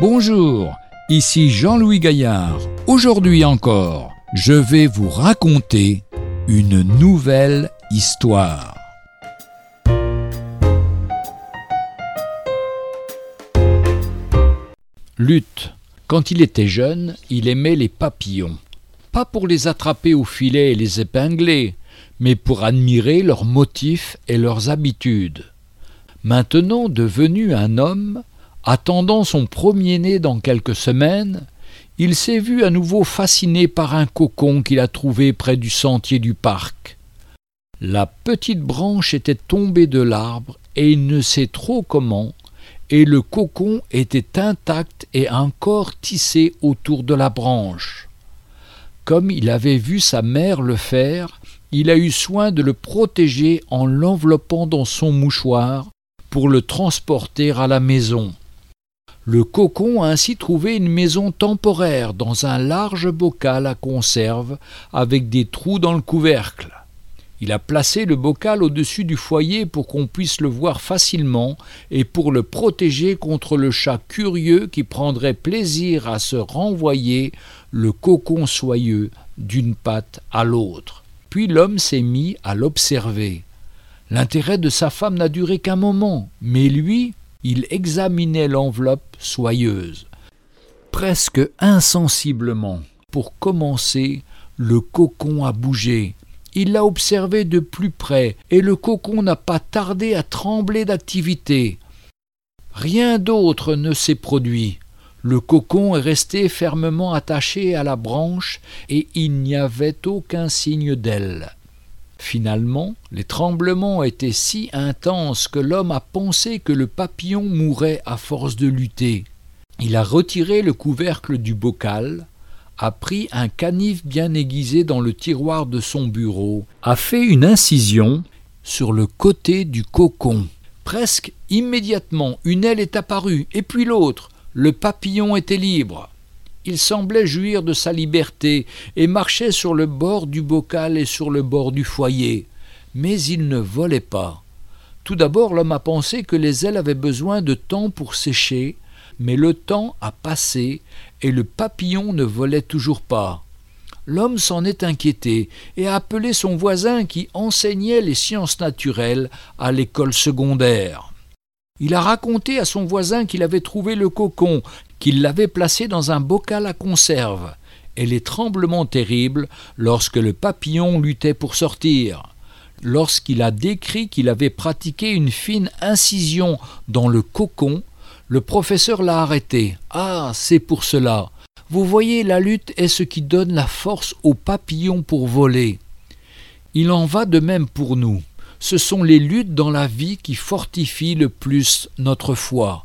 Bonjour, ici Jean-Louis Gaillard. Aujourd'hui encore, je vais vous raconter une nouvelle histoire. Lutte. Quand il était jeune, il aimait les papillons. Pas pour les attraper au filet et les épingler, mais pour admirer leurs motifs et leurs habitudes. Maintenant devenu un homme, Attendant son premier-né dans quelques semaines, il s'est vu à nouveau fasciné par un cocon qu'il a trouvé près du sentier du parc. La petite branche était tombée de l'arbre et il ne sait trop comment, et le cocon était intact et encore tissé autour de la branche. Comme il avait vu sa mère le faire, il a eu soin de le protéger en l'enveloppant dans son mouchoir pour le transporter à la maison. Le cocon a ainsi trouvé une maison temporaire dans un large bocal à conserve avec des trous dans le couvercle. Il a placé le bocal au-dessus du foyer pour qu'on puisse le voir facilement et pour le protéger contre le chat curieux qui prendrait plaisir à se renvoyer le cocon soyeux d'une patte à l'autre. Puis l'homme s'est mis à l'observer. L'intérêt de sa femme n'a duré qu'un moment, mais lui, il examinait l'enveloppe soyeuse. Presque insensiblement, pour commencer, le cocon a bougé. Il l'a observé de plus près, et le cocon n'a pas tardé à trembler d'activité. Rien d'autre ne s'est produit. Le cocon est resté fermement attaché à la branche, et il n'y avait aucun signe d'aile. Finalement, les tremblements étaient si intenses que l'homme a pensé que le papillon mourait à force de lutter. Il a retiré le couvercle du bocal, a pris un canif bien aiguisé dans le tiroir de son bureau, a fait une incision sur le côté du cocon. Presque immédiatement, une aile est apparue, et puis l'autre. Le papillon était libre. Il semblait jouir de sa liberté et marchait sur le bord du bocal et sur le bord du foyer. Mais il ne volait pas. Tout d'abord l'homme a pensé que les ailes avaient besoin de temps pour sécher, mais le temps a passé et le papillon ne volait toujours pas. L'homme s'en est inquiété et a appelé son voisin qui enseignait les sciences naturelles à l'école secondaire. Il a raconté à son voisin qu'il avait trouvé le cocon, qu'il l'avait placé dans un bocal à conserve, et les tremblements terribles lorsque le papillon luttait pour sortir. Lorsqu'il a décrit qu'il avait pratiqué une fine incision dans le cocon, le professeur l'a arrêté. Ah, c'est pour cela. Vous voyez, la lutte est ce qui donne la force au papillon pour voler. Il en va de même pour nous. Ce sont les luttes dans la vie qui fortifient le plus notre foi.